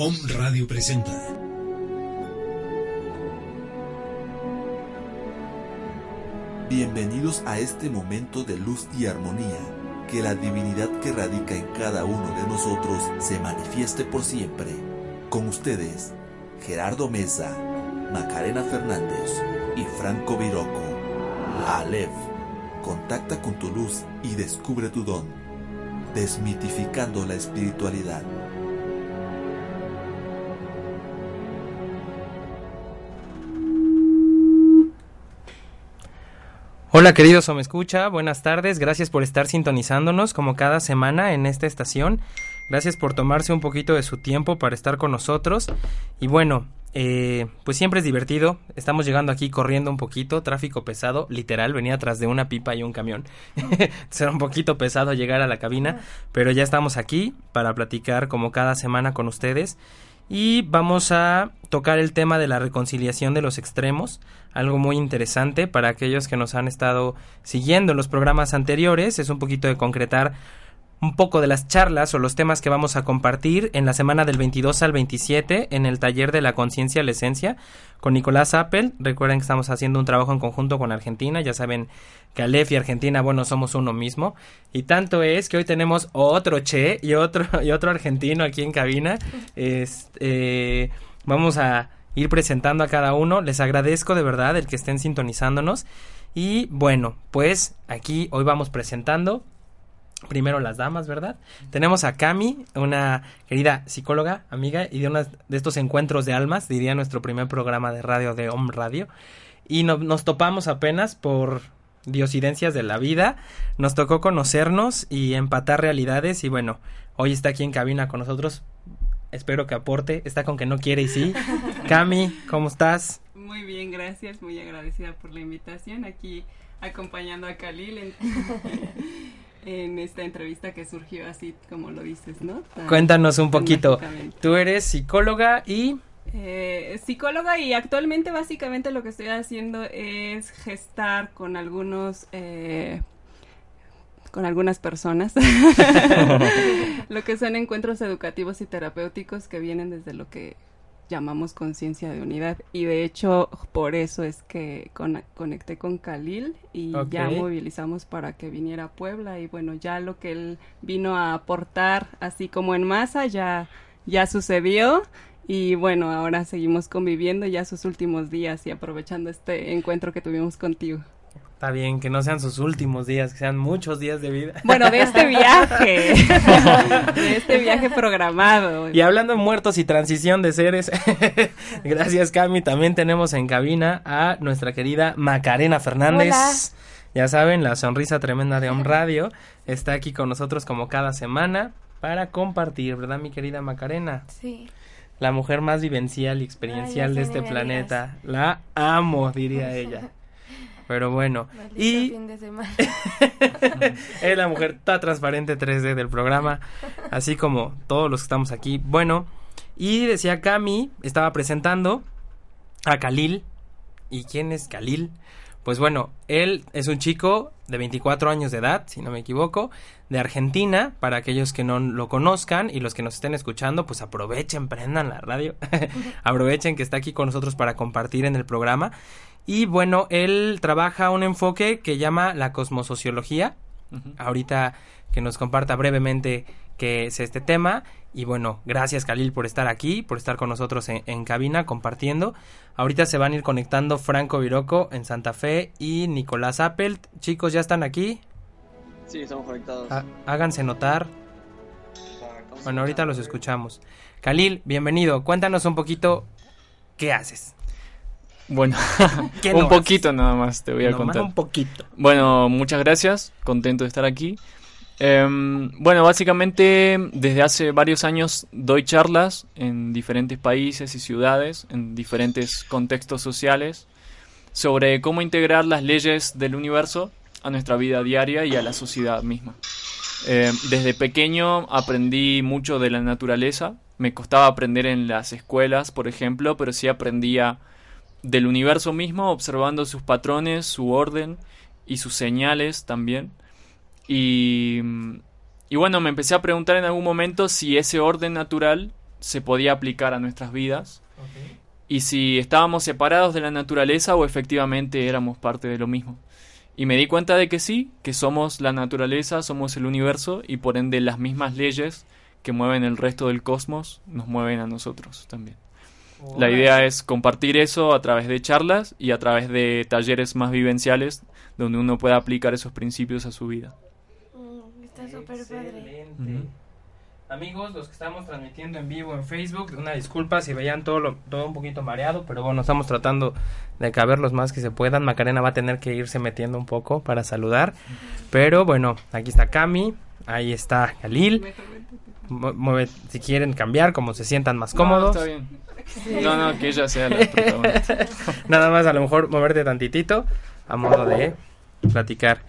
Om Radio presenta. Bienvenidos a este momento de luz y armonía. Que la divinidad que radica en cada uno de nosotros se manifieste por siempre. Con ustedes, Gerardo Mesa, Macarena Fernández y Franco Viroco. Aleph, contacta con tu luz y descubre tu don. Desmitificando la espiritualidad. Hola queridos o me escucha, buenas tardes, gracias por estar sintonizándonos como cada semana en esta estación, gracias por tomarse un poquito de su tiempo para estar con nosotros. Y bueno, eh, pues siempre es divertido, estamos llegando aquí corriendo un poquito, tráfico pesado, literal, venía atrás de una pipa y un camión, será un poquito pesado llegar a la cabina, pero ya estamos aquí para platicar como cada semana con ustedes y vamos a tocar el tema de la reconciliación de los extremos, algo muy interesante para aquellos que nos han estado siguiendo en los programas anteriores, es un poquito de concretar un poco de las charlas o los temas que vamos a compartir en la semana del 22 al 27 en el taller de la conciencia la esencia con Nicolás Appel. Recuerden que estamos haciendo un trabajo en conjunto con Argentina. Ya saben que Aleph y Argentina, bueno, somos uno mismo. Y tanto es que hoy tenemos otro Che y otro, y otro argentino aquí en cabina. Este, vamos a ir presentando a cada uno. Les agradezco de verdad el que estén sintonizándonos. Y bueno, pues aquí hoy vamos presentando primero las damas, ¿verdad? Tenemos a Cami, una querida psicóloga, amiga, y de uno de estos encuentros de almas, diría nuestro primer programa de radio de Om Radio. Y no, nos topamos apenas por diosidencias de la vida, nos tocó conocernos y empatar realidades y bueno, hoy está aquí en cabina con nosotros. Espero que aporte, está con que no quiere y sí. Cami, ¿cómo estás? Muy bien, gracias, muy agradecida por la invitación aquí acompañando a Khalil en, en esta entrevista que surgió así como lo dices, ¿no? Tan- Cuéntanos un poquito. Tú eres psicóloga y Eh, psicóloga y actualmente básicamente lo que estoy haciendo es gestar con algunos eh, con algunas personas lo que son encuentros educativos y terapéuticos que vienen desde lo que llamamos conciencia de unidad. Y de hecho por eso es que con- conecté con Khalil y ya movilizamos para que viniera a Puebla. Y bueno ya lo que él vino a aportar así como en masa ya ya sucedió. Y bueno ahora seguimos conviviendo ya sus últimos días y aprovechando este encuentro que tuvimos contigo está bien que no sean sus últimos días, que sean muchos días de vida. bueno de este viaje de este viaje programado Y hablando de muertos y transición de seres, gracias Cami, también tenemos en cabina a nuestra querida Macarena Fernández. Hola. Ya saben, la sonrisa tremenda de Om Radio está aquí con nosotros como cada semana para compartir, ¿verdad mi querida Macarena? Sí. La mujer más vivencial y experiencial Ay, de este planeta. La amo, diría ella. Pero bueno, Maldito y fin de semana. es la mujer toda transparente 3D del programa, así como todos los que estamos aquí. Bueno, y decía Cami, estaba presentando a Khalil. ¿Y quién es Khalil? Pues bueno, él es un chico de 24 años de edad, si no me equivoco, de Argentina, para aquellos que no lo conozcan y los que nos estén escuchando, pues aprovechen, prendan la radio, aprovechen que está aquí con nosotros para compartir en el programa. Y bueno, él trabaja un enfoque que llama la cosmosociología. Ahorita que nos comparta brevemente qué es este tema. Y bueno, gracias Khalil por estar aquí, por estar con nosotros en, en cabina compartiendo. Ahorita se van a ir conectando Franco Viroco en Santa Fe y Nicolás Appelt. Chicos, ¿ya están aquí? Sí, estamos conectados. Há- háganse notar. Bueno, ahorita los escuchamos. Khalil, bienvenido. Cuéntanos un poquito qué haces. Bueno, ¿Qué un no poquito nada más te voy a contar. un poquito. Bueno, muchas gracias, contento de estar aquí. Em, bueno, básicamente desde hace varios años doy charlas en diferentes países y ciudades, en diferentes contextos sociales, sobre cómo integrar las leyes del universo a nuestra vida diaria y a la sociedad misma. Em, desde pequeño aprendí mucho de la naturaleza, me costaba aprender en las escuelas, por ejemplo, pero sí aprendía del universo mismo, observando sus patrones, su orden y sus señales también. Y, y bueno, me empecé a preguntar en algún momento si ese orden natural se podía aplicar a nuestras vidas y si estábamos separados de la naturaleza o efectivamente éramos parte de lo mismo. Y me di cuenta de que sí, que somos la naturaleza, somos el universo y por ende las mismas leyes que mueven el resto del cosmos nos mueven a nosotros también. La idea es compartir eso a través de charlas y a través de talleres más vivenciales donde uno pueda aplicar esos principios a su vida. Mm, está súper padre. Amigos, los que estamos transmitiendo en vivo en Facebook, una disculpa si veían todo, lo, todo un poquito mareado, pero bueno, estamos tratando de caber los más que se puedan. Macarena va a tener que irse metiendo un poco para saludar, pero bueno, aquí está Cami, ahí está Galil. si quieren cambiar, como se sientan más cómodos. No, está bien. No, no, que ella sea la protagonista. Nada más, a lo mejor moverte tantitito a modo de platicar.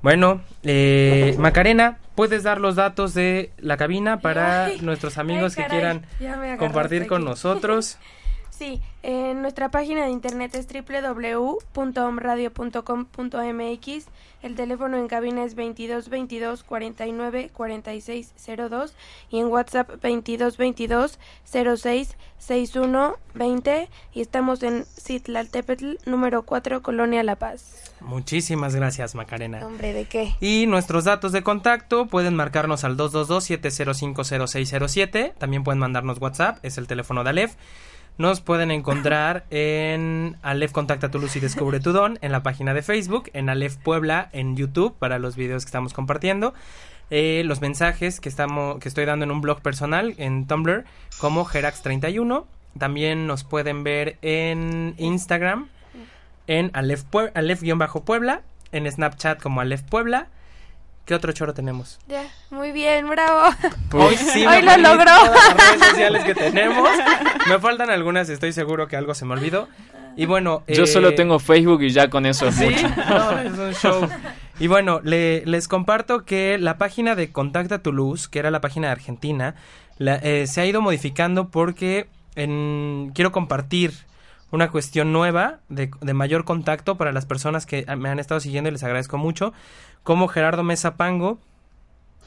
Bueno, eh, Macarena, ¿puedes dar los datos de la cabina para nuestros amigos que quieran compartir con nosotros? Sí, en nuestra página de internet es www.omradio.com.mx. El teléfono en cabina es 22 22 49 46 02 y en WhatsApp 22 22 06 61 20 y estamos en Citlaltepetl número 4 Colonia La Paz. Muchísimas gracias, Macarena. Hombre, ¿de qué? Y nuestros datos de contacto pueden marcarnos al 222-7050607. También pueden mandarnos WhatsApp, es el teléfono de Alef. Nos pueden encontrar en Alef Contacta tu Luz y Descubre tu Don, en la página de Facebook, en Alef Puebla, en YouTube, para los videos que estamos compartiendo. Eh, los mensajes que, estamos, que estoy dando en un blog personal, en Tumblr, como Gerax31. También nos pueden ver en Instagram, en Alef-Puebla, en Snapchat como Alef Puebla ¿Qué otro choro tenemos? Ya, muy bien, bravo. Hoy sí Hoy lo logró. las redes sociales que tenemos. Me faltan algunas, estoy seguro que algo se me olvidó. Y bueno, yo solo tengo Facebook y ya con eso es ¿sí? mucho. No, es un show. Y bueno, le, les comparto que la página de Contacta tu Luz, que era la página de Argentina, la, eh, se ha ido modificando porque en, quiero compartir una cuestión nueva de, de, mayor contacto para las personas que me han estado siguiendo y les agradezco mucho, como Gerardo Mesa Pango.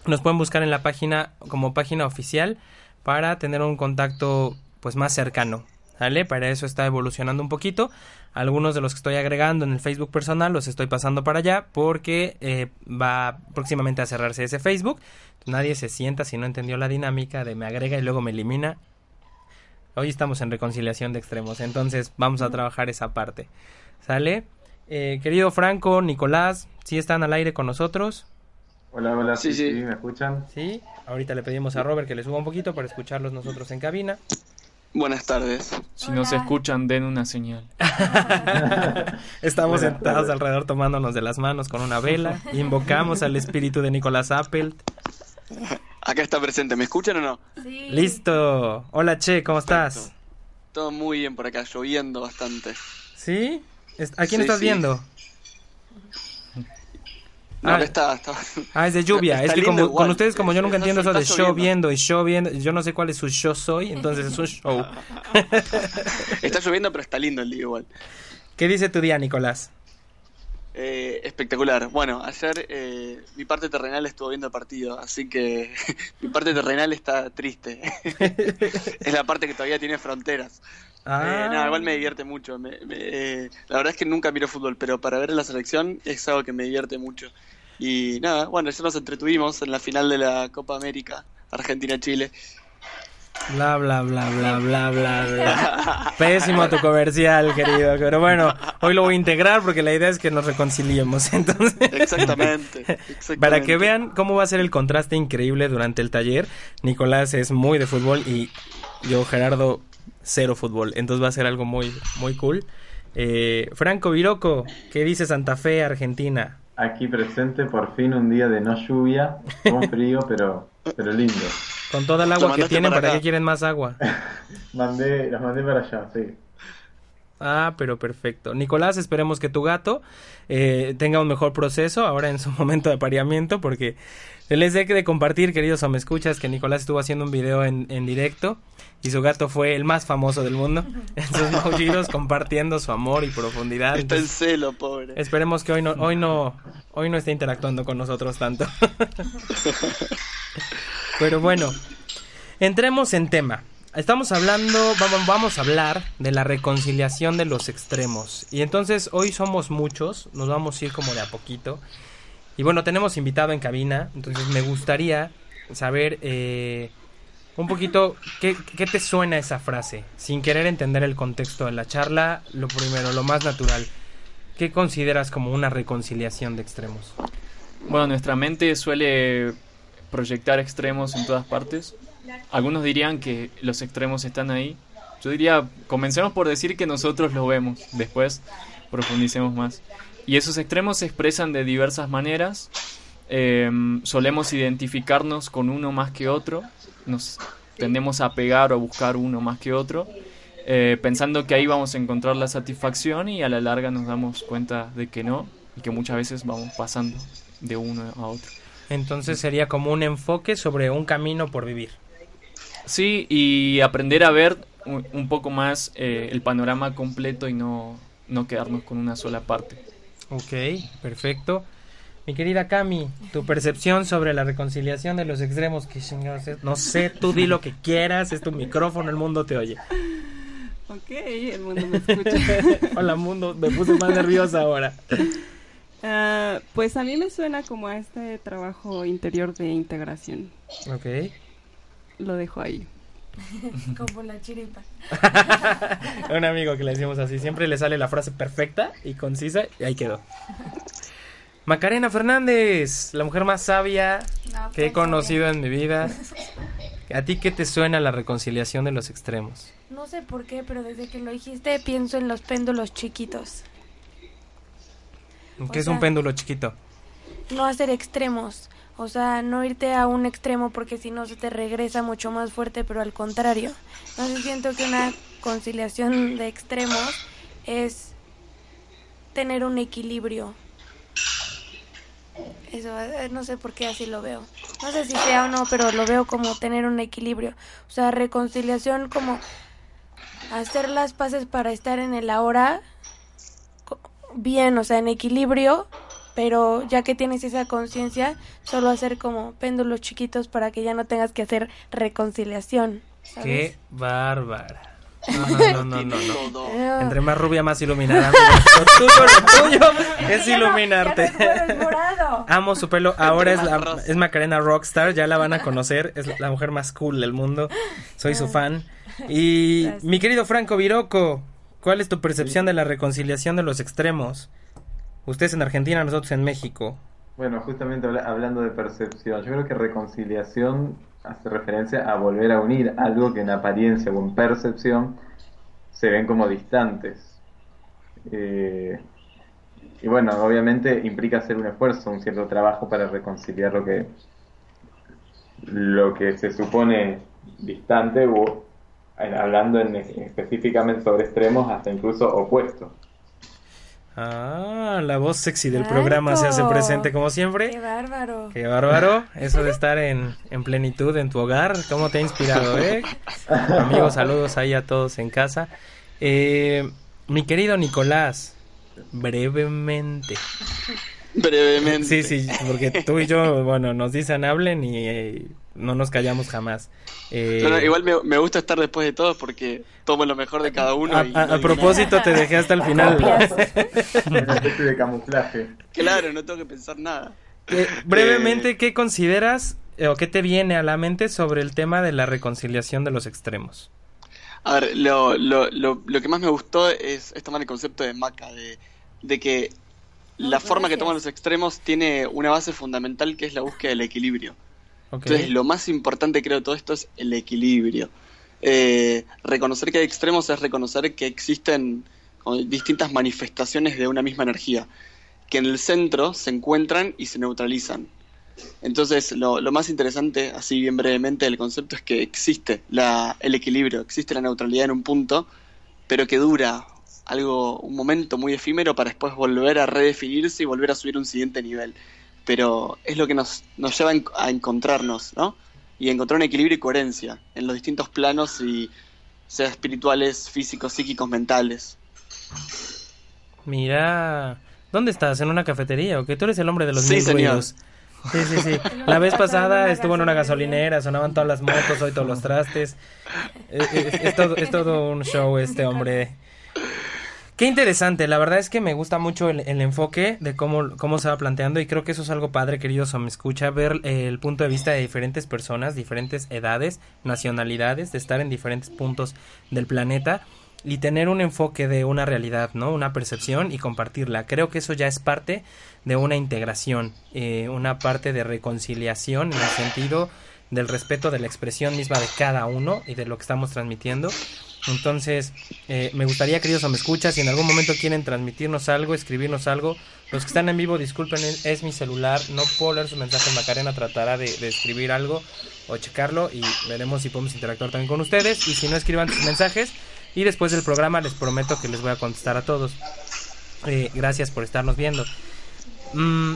Nos pueden buscar en la página como página oficial para tener un contacto pues más cercano. ¿Vale? Para eso está evolucionando un poquito. Algunos de los que estoy agregando en el Facebook personal los estoy pasando para allá porque eh, va próximamente a cerrarse ese Facebook. Nadie se sienta si no entendió la dinámica de me agrega y luego me elimina Hoy estamos en reconciliación de extremos, entonces vamos a trabajar esa parte. ¿Sale? Eh, querido Franco, Nicolás, ¿sí están al aire con nosotros? Hola, hola, sí, sí, ¿me escuchan? Sí, ahorita le pedimos a Robert que le suba un poquito para escucharlos nosotros en cabina. Buenas tardes. Si Hola. nos escuchan, den una señal. Estamos Buenas sentados tardes. alrededor tomándonos de las manos con una vela. Invocamos al espíritu de Nicolás Appelt. Acá está presente, ¿me escuchan o no? Sí. Listo. Hola Che, ¿cómo estás? Todo muy bien por acá, lloviendo bastante. ¿Sí? ¿A quién Sí, estás sí. viendo? No, Ah. está, está. Ah, es de lluvia. Está es que como igual. con ustedes, como yo nunca Está- entiendo eso de lloviendo. viendo y show viendo, yo no sé cuál es su yo soy, entonces es un show. Está lloviendo, pero está lindo el día igual. ¿Qué dice tu día, Nicolás? Eh, espectacular. Bueno, ayer eh, mi parte terrenal estuvo viendo el partido, así que mi parte terrenal está triste. es la parte que todavía tiene fronteras. Ah, Eh, nada, igual me divierte mucho. Me- me- eh, la verdad es que nunca miro fútbol, pero para ver la selección es algo que me divierte mucho. Y nada, bueno, ayer nos entretuvimos en la final de la Copa América, Argentina-Chile. Bla, bla, bla, bla, bla, bla, bla. Pésimo tu comercial, querido. Pero bueno, hoy lo voy a integrar porque la idea es que nos reconciliemos. Entonces, Exactamente, exactamente. para que vean cómo va a ser el contraste increíble durante el taller, Nicolás es muy de fútbol y yo, Gerardo, cero fútbol. Entonces va a ser algo muy, muy cool. Eh, Franco Viroco, ¿qué dice Santa Fe, Argentina? aquí presente, por fin un día de no lluvia, con frío, pero, pero lindo. Con toda el agua que tienen, para ¿para qué quieren más agua? Mandé, los mandé para allá, sí. Ah, pero perfecto. Nicolás, esperemos que tu gato eh, tenga un mejor proceso ahora en su momento de apareamiento, porque les he de compartir, queridos o me escuchas, que Nicolás estuvo haciendo un video en, en directo y su gato fue el más famoso del mundo en sus maullidos, compartiendo su amor y profundidad. Está en celo, pobre. esperemos que hoy no, hoy no, hoy no esté interactuando con nosotros tanto. Pero bueno, entremos en tema. Estamos hablando, vamos, a hablar de la reconciliación de los extremos. Y entonces hoy somos muchos, nos vamos a ir como de a poquito. Y bueno, tenemos invitado en cabina, entonces me gustaría saber eh, un poquito qué, qué te suena esa frase, sin querer entender el contexto de la charla, lo primero, lo más natural. ¿Qué consideras como una reconciliación de extremos? Bueno, nuestra mente suele proyectar extremos en todas partes. Algunos dirían que los extremos están ahí. Yo diría, comencemos por decir que nosotros los vemos, después profundicemos más. Y esos extremos se expresan de diversas maneras. Eh, solemos identificarnos con uno más que otro. Nos tendemos a pegar o a buscar uno más que otro. eh, pensando que ahí vamos a encontrar la satisfacción y a la larga nos damos cuenta de que no y que muchas veces vamos pasando de uno a otro. Entonces sería como un enfoque sobre un camino por vivir. Sí, y aprender a ver un, un poco más eh, el panorama completo y no, no quedarnos con una sola parte. Ok, perfecto. Mi querida Cami, tu percepción sobre la reconciliación de los extremos, ¿qué chingados es? No sé, tú di lo que quieras, es tu micrófono, el mundo te oye. Ok, el mundo me escucha. Hola mundo, me puse más nerviosa ahora. Ah, pues a mí me suena como a este trabajo interior de integración. Ok. Lo dejo ahí. Como la chiripa. Un amigo que le decimos así, siempre le sale la frase perfecta y concisa y ahí quedó. Macarena Fernández, la mujer más sabia No, que he pues, conocido en mi vida. ¿A ti qué te suena la reconciliación de los extremos? No sé por qué, pero desde que lo dijiste pienso en los péndulos chiquitos. ¿Qué O es un péndulo chiquito? No hacer extremos. O sea, no irte a un extremo porque si no se te regresa mucho más fuerte, pero al contrario. Entonces siento que una conciliación de extremos es tener un equilibrio. Eso, eh, no sé por qué así lo veo. No sé si sea o no, pero lo veo como tener un equilibrio. O sea, reconciliación como hacer las paces para estar en el ahora bien, o sea, en equilibrio, pero ya que tienes esa conciencia, solo hacer como péndulos chiquitos para que ya no tengas que hacer reconciliación. ¿sabes? Qué bárbara. No, no, no, no, no, no. Todo. Entre más rubia, más iluminada. Lo tuyo, lo tuyo es iluminarte. Amo su pelo. Ahora es, la, es Macarena Rockstar. Ya la van a conocer. Es la mujer más cool del mundo. Soy su fan. Y mi querido Franco Viroco, ¿cuál es tu percepción de la reconciliación de los extremos? Ustedes en Argentina, nosotros en México. Bueno, justamente habla- hablando de percepción, yo creo que reconciliación hace referencia a volver a unir algo que en apariencia o en percepción se ven como distantes. Eh, y bueno, obviamente implica hacer un esfuerzo, un cierto trabajo para reconciliar lo que lo que se supone distante o hablando en- específicamente sobre extremos hasta incluso opuestos. Ah, la voz sexy del programa se hace presente como Qué siempre. bárbaro. Qué bárbaro, eso de estar en, en plenitud en tu hogar, ¿cómo te ha inspirado, eh? Amigos, saludos ahí a todos en casa. Eh, mi querido Nicolás, brevemente. Brevemente. Sí, sí, porque tú y yo, bueno, nos dicen hablen y eh, no nos callamos jamás. Eh, No, no, igual me, me gusta estar después de todos porque tomo lo mejor de cada uno. a, y a- no a digo propósito, te dejé hasta el final. De camuflaje. Claro, no tengo que pensar nada. Eh, brevemente, ¿qué consideras eh, o qué te viene a la mente sobre el tema de la reconciliación de los extremos? A ver, lo, lo, lo, lo que más me gustó es, es tomar el concepto de Maca, de, de que la forma que toman los extremos tiene una base fundamental que es la búsqueda del equilibrio. Entonces, lo más importante creo de todo esto es el equilibrio. Eh, reconocer que hay extremos es reconocer que existen distintas manifestaciones de una misma energía. que en el centro se encuentran y se neutralizan. Entonces, lo, lo más interesante, así bien brevemente, del concepto es que existe la, el equilibrio, existe la neutralidad en un punto, pero que dura algo, un momento muy efímero para después volver a redefinirse y volver a subir un siguiente nivel. Pero es lo que nos, nos lleva a encontrarnos, ¿no? Y encontrar un equilibrio y coherencia en los distintos planos, y sea espirituales, físicos, psíquicos, mentales. Mira, ¿dónde estás? ¿En una cafetería o qué? Tú eres el hombre de los Sí, mil señor. ruidos. Sí, sí, sí. La vez pasada estuvo en una gasolinera, sonaban todas las motos, hoy todos los trastes. Es, es- es todo, es todo un show este hombre. Qué interesante, la verdad es que me gusta mucho el, enfoque de cómo, cómo se va planteando y creo que eso es algo padre, queridos, o me escucha, ver eh, el punto de vista de diferentes personas, diferentes edades, nacionalidades, de estar en diferentes puntos del planeta y tener un enfoque de una realidad, ¿no? Una percepción y compartirla. Creo que eso ya es parte de una integración, eh, una parte de reconciliación en el sentido del respeto de la expresión misma de cada uno y de lo que estamos transmitiendo. Entonces, eh, me gustaría, queridos o me escuchas, si en algún momento quieren transmitirnos algo, escribirnos algo, los que están en vivo, disculpen, es, mi celular, no puedo leer su mensaje, Macarena tratará de, de escribir algo o checarlo y veremos si podemos interactuar también con ustedes. Y si no, escriban sus mensajes y después del programa les prometo que les voy a contestar a todos. Eh, gracias por estarnos viendo. Mm,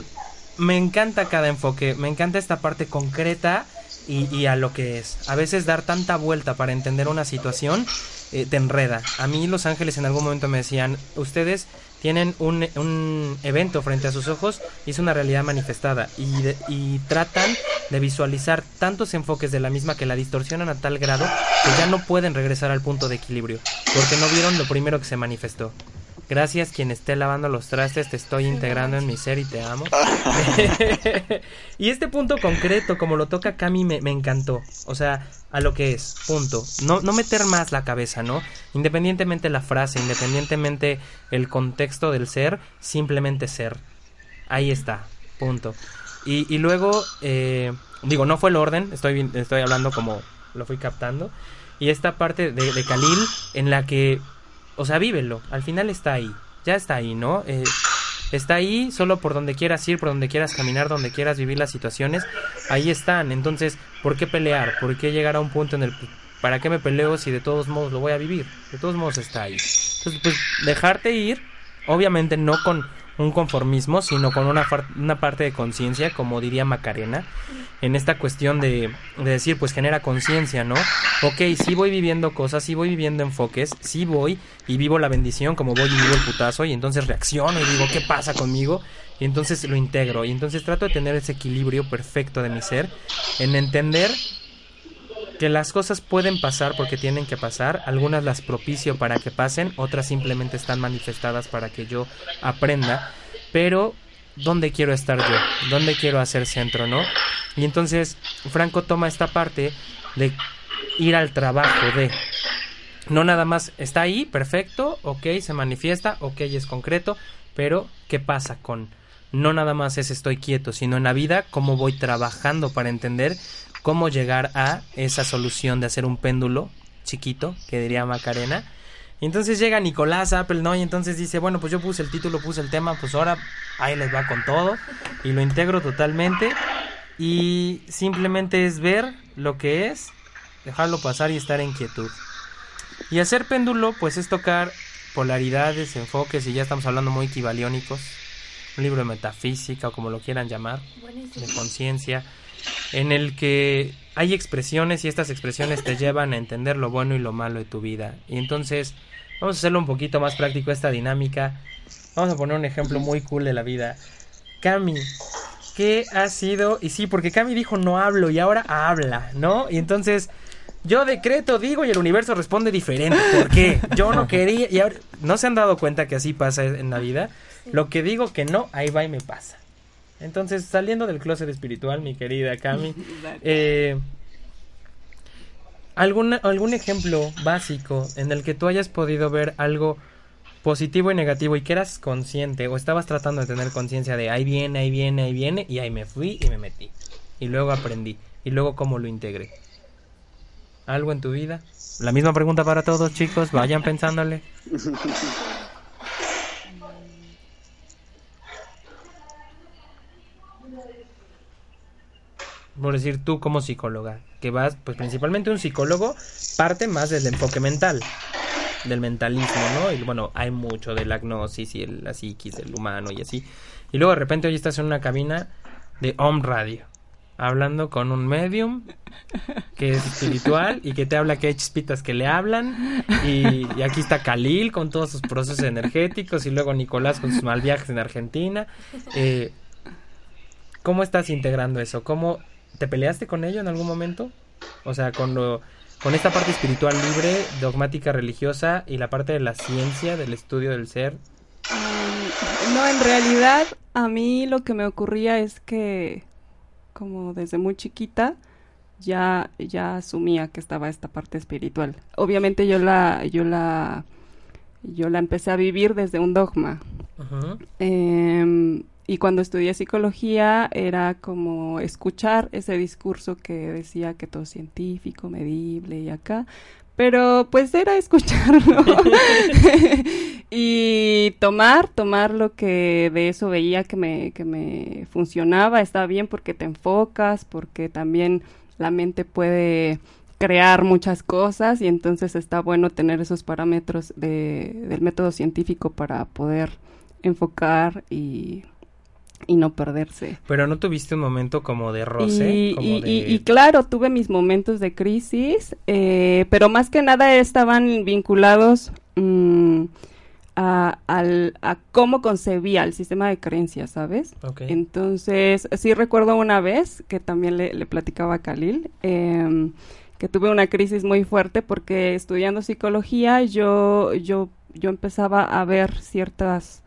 me encanta cada enfoque, me encanta esta parte concreta y, y a lo que es. A veces dar tanta vuelta para entender una situación eh, te enreda. A mí Los Ángeles en algún momento me decían, ustedes tienen un, un evento frente a sus ojos y es una realidad manifestada y, de- y tratan de visualizar tantos enfoques de la misma que la distorsionan a tal grado que ya no pueden regresar al punto de equilibrio porque no vieron lo primero que se manifestó. Gracias quien esté lavando los trastes, te estoy integrando en mi ser y te amo. y este punto concreto, como lo toca Cami, me, me encantó. O sea, a lo que es, punto. No, no meter más la cabeza, ¿no? Independientemente la frase, independientemente el contexto del ser, simplemente ser. Ahí está, punto. Y, y luego, eh, digo, no fue el orden, estoy, estoy hablando como lo fui captando. Y esta parte de, de Khalil en la que, o sea, vívelo, al final está ahí, ya está ahí, ¿no? Eh, está ahí solo por donde quieras ir, por donde quieras caminar, donde quieras vivir las situaciones, ahí están. Entonces, ¿por qué pelear? ¿Por qué llegar a un punto en el ¿para qué me peleo si de todos modos lo voy a vivir? De todos modos está ahí. Entonces, pues, dejarte ir, obviamente no con un conformismo, sino con una, una parte de conciencia, como diría Macarena, en esta cuestión de, de decir, pues genera conciencia, ¿no? Ok, sí voy viviendo cosas, sí voy viviendo enfoques, sí voy y vivo la bendición como voy y vivo el putazo y entonces reacciono y digo, ¿qué pasa conmigo? Y entonces lo integro y entonces trato de tener ese equilibrio perfecto de mi ser en entender que las cosas pueden pasar porque tienen que pasar, algunas las propicio para que pasen, otras simplemente están manifestadas para que yo aprenda, pero ¿dónde quiero estar yo? ¿Dónde quiero hacer centro, no? Y entonces Franco toma esta parte de ir al trabajo de no nada más está ahí, perfecto, ok, se manifiesta, ok, es concreto, pero ¿qué pasa con no nada más es estoy quieto, sino en la vida cómo voy trabajando para entender cómo llegar a esa solución de hacer un péndulo chiquito, que diría Macarena. Y entonces llega Nicolás Apple, ¿no? Y entonces dice, bueno, pues yo puse el título, puse el tema, pues ahora ahí les va con todo. Y lo integro totalmente. Y simplemente es ver lo que es, dejarlo pasar y estar en quietud. Y hacer péndulo, pues es tocar polaridades, enfoques, y ya estamos hablando muy equivaliónicos. Un libro de metafísica, o como lo quieran llamar, de conciencia, en el que hay expresiones y estas expresiones te llevan a entender lo bueno y lo malo de tu vida. Y entonces, vamos a hacerlo un poquito más práctico esta dinámica. Vamos a poner un ejemplo muy cool de la vida. Cami, ¿qué ha sido? Y sí, porque Cami dijo no hablo y ahora habla, ¿no? Y entonces yo decreto, digo y el universo responde diferente. ¿Por qué? Yo no quería y ahora no se han dado cuenta que así pasa en la vida. Lo que digo que no, ahí va y me pasa. Entonces, saliendo del closet espiritual, mi querida Cami, eh, ¿algún, algún ejemplo básico en el que tú hayas podido ver algo positivo y negativo y que eras consciente o estabas tratando de tener conciencia de ahí viene, ahí viene, ahí viene y ahí me fui y me metí y luego aprendí y luego cómo lo integré? ¿Algo en tu vida? La misma pregunta para todos chicos, vayan pensándole. por decir tú como psicóloga, que vas, pues principalmente un psicólogo parte más del enfoque mental, del mentalismo, ¿no? Y bueno, hay mucho de la gnosis y el, la psiquis del humano y así. Y luego de repente hoy estás en una cabina de home radio, hablando con un medium que es espiritual y que te habla que hay chispitas que le hablan y, y aquí está Khalil con todos sus procesos energéticos y luego Nicolás con sus mal viajes en Argentina. Eh, ¿Cómo estás integrando eso? ¿Cómo te peleaste con ello en algún momento? O sea, con lo, con esta parte espiritual libre, dogmática religiosa y la parte de la ciencia, del estudio del ser. Mm, no, en realidad a mí lo que me ocurría es que como desde muy chiquita ya ya asumía que estaba esta parte espiritual. Obviamente yo la yo la yo la empecé a vivir desde un dogma. Ujú. Em, y cuando estudié psicología era como escuchar ese discurso que decía que todo es científico, medible y acá, pero pues era escucharlo. Y tomar, tomar lo que de eso veía que me, que me funcionaba, está bien porque te enfocas, porque también la mente puede crear muchas cosas y entonces está bueno tener esos parámetros de, del método científico para poder enfocar y, y no perderse. Pero no tuviste un momento como de roce. Y, como y- de- y- y claro, tuve mis momentos de crisis, eh, pero más que nada estaban vinculados mm, a, al- a cómo concebía el sistema de creencias, ¿sabes? Ok. Entonces, sí recuerdo una vez que también le, le platicaba a Khalil, em, que tuve una crisis muy fuerte porque estudiando psicología yo, yo, yo empezaba a ver ciertas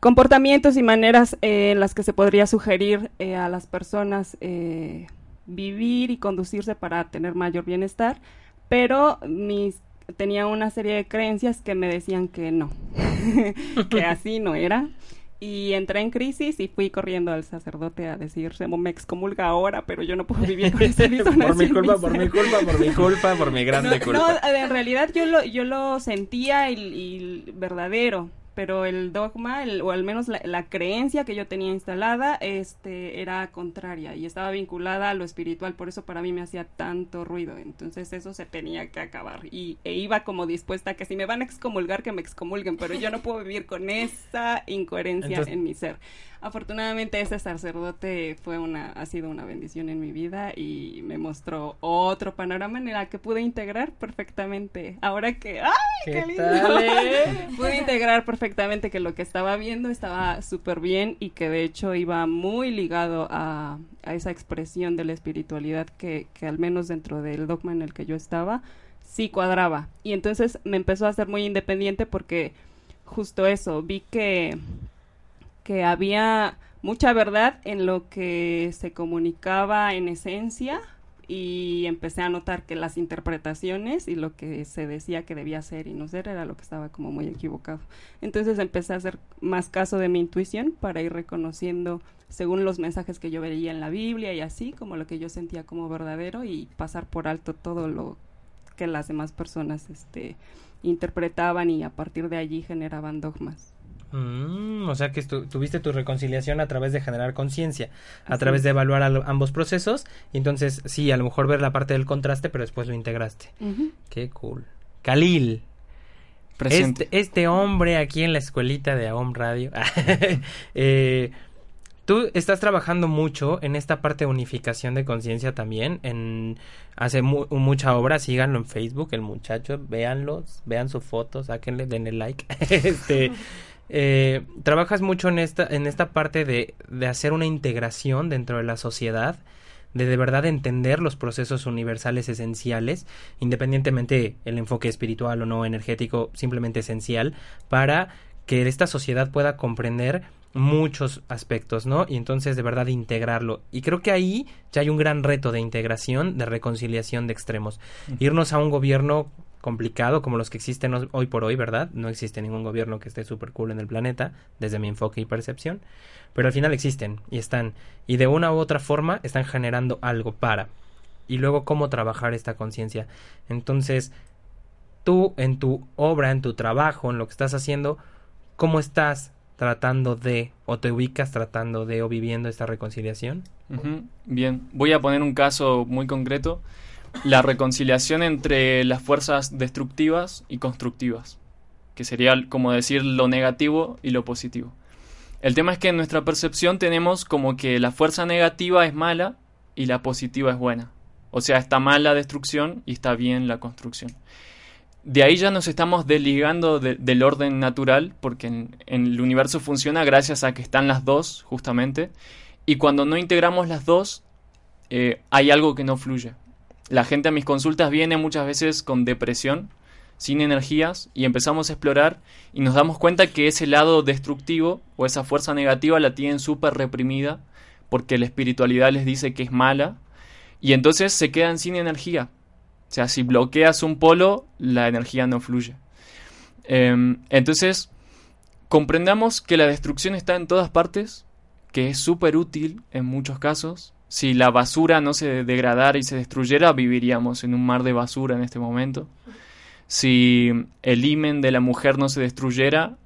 comportamientos y maneras eh, en las que se podría sugerir eh, a las personas eh, vivir y conducirse para tener mayor bienestar, pero mis tenía una serie de creencias que me decían que no, que así no era. Y entré en crisis y fui corriendo al sacerdote a decir, "Semo, me excomulga ahora, pero yo no puedo vivir con esta por mi culpa, por mi culpa, por mi culpa, por mi grande no, culpa. no, en realidad yo lo, yo lo sentía y, y verdadero, pero el dogma, el- o al menos la, la creencia que yo tenía instalada, este, era contraria y estaba vinculada a lo espiritual, por eso para mí me hacía tanto ruido. Entonces eso se tenía que acabar y e iba como dispuesta a que si me van a excomulgar, que me excomulguen, pero yo no puedo vivir con esa incoherencia Entonces- en mi ser. Afortunadamente ese sacerdote fue una, ha sido una bendición en mi vida y me mostró otro panorama en el que pude integrar perfectamente. Ahora que, ¡ay, qué, ¿Qué lindo! eh? pude integrar perfectamente que lo que estaba viendo estaba súper bien y que de hecho iba muy ligado a, a esa expresión de la espiritualidad que, que al menos dentro del dogma en el que yo estaba sí cuadraba. Y entonces me empezó a ser muy independiente porque justo eso, vi que que había mucha verdad en lo que se comunicaba en esencia y empecé a notar que las interpretaciones y lo que se decía que debía ser y no ser era lo que estaba como muy equivocado. Entonces empecé a hacer más caso de mi intuición para ir reconociendo según los mensajes que yo veía en la Biblia y así como lo que yo sentía como verdadero y pasar por alto todo lo que las demás personas este interpretaban y a partir de allí generaban dogmas. Mm, o sea que tuviste tu reconciliación a través de generar conciencia, a través de evaluar al- ambos procesos, y entonces sí, a lo mejor ver la parte del contraste, pero después lo integraste. Qué cool. Khalil, Presente. este, este hombre aquí en la escuelita de AOM Radio, eh, tú estás trabajando mucho en esta parte de unificación de conciencia también, en hace mu- mucha obra, síganlo en Facebook, el muchacho, véanlo, vean su foto, sáquenle, denle like. este, eh, trabajas mucho en esta, en esta parte de, de hacer una integración dentro de la sociedad, de de verdad entender los procesos universales esenciales, independientemente el enfoque espiritual o no energético, simplemente esencial, para que esta sociedad pueda comprender muchos aspectos, ¿no? Y entonces de verdad integrarlo. Y creo que ahí ya hay un gran reto de integración, de reconciliación de extremos. Irnos a un gobierno complicado como los que existen ho- hoy por hoy, ¿verdad? No existe ningún gobierno que esté súper cool en el planeta, desde mi enfoque y percepción, pero al final existen y están, y de una u otra forma están generando algo para. Y luego cómo trabajar esta conciencia. Entonces, tú en tu obra, en tu trabajo, en lo que estás haciendo, ¿cómo estás tratando de, o te ubicas tratando de, o viviendo esta reconciliación? Bien, voy a poner un caso muy concreto. La reconciliación entre las fuerzas destructivas y constructivas, que sería como decir lo negativo y lo positivo. El tema es que en nuestra percepción tenemos como que la fuerza negativa es mala y la positiva es buena. O sea, está mal la destrucción y está bien la construcción. De ahí ya nos estamos desligando de- del orden natural, porque en, en el universo funciona gracias a que están las dos, justamente. Y cuando no integramos las dos, eh, hay algo que no fluye. La gente a mis consultas viene muchas veces con depresión, sin energías, y empezamos a explorar y nos damos cuenta que ese lado destructivo o esa fuerza negativa la tienen súper reprimida porque la espiritualidad les dice que es mala y entonces se quedan sin energía. O sea, si bloqueas un polo, la energía no fluye. Em, entonces, comprendamos que la destrucción está en todas partes, que es súper útil en muchos casos. Si la basura no se degradara y se destruyera, viviríamos en un mar de basura en este momento. Si el himen de la mujer no se destruyera,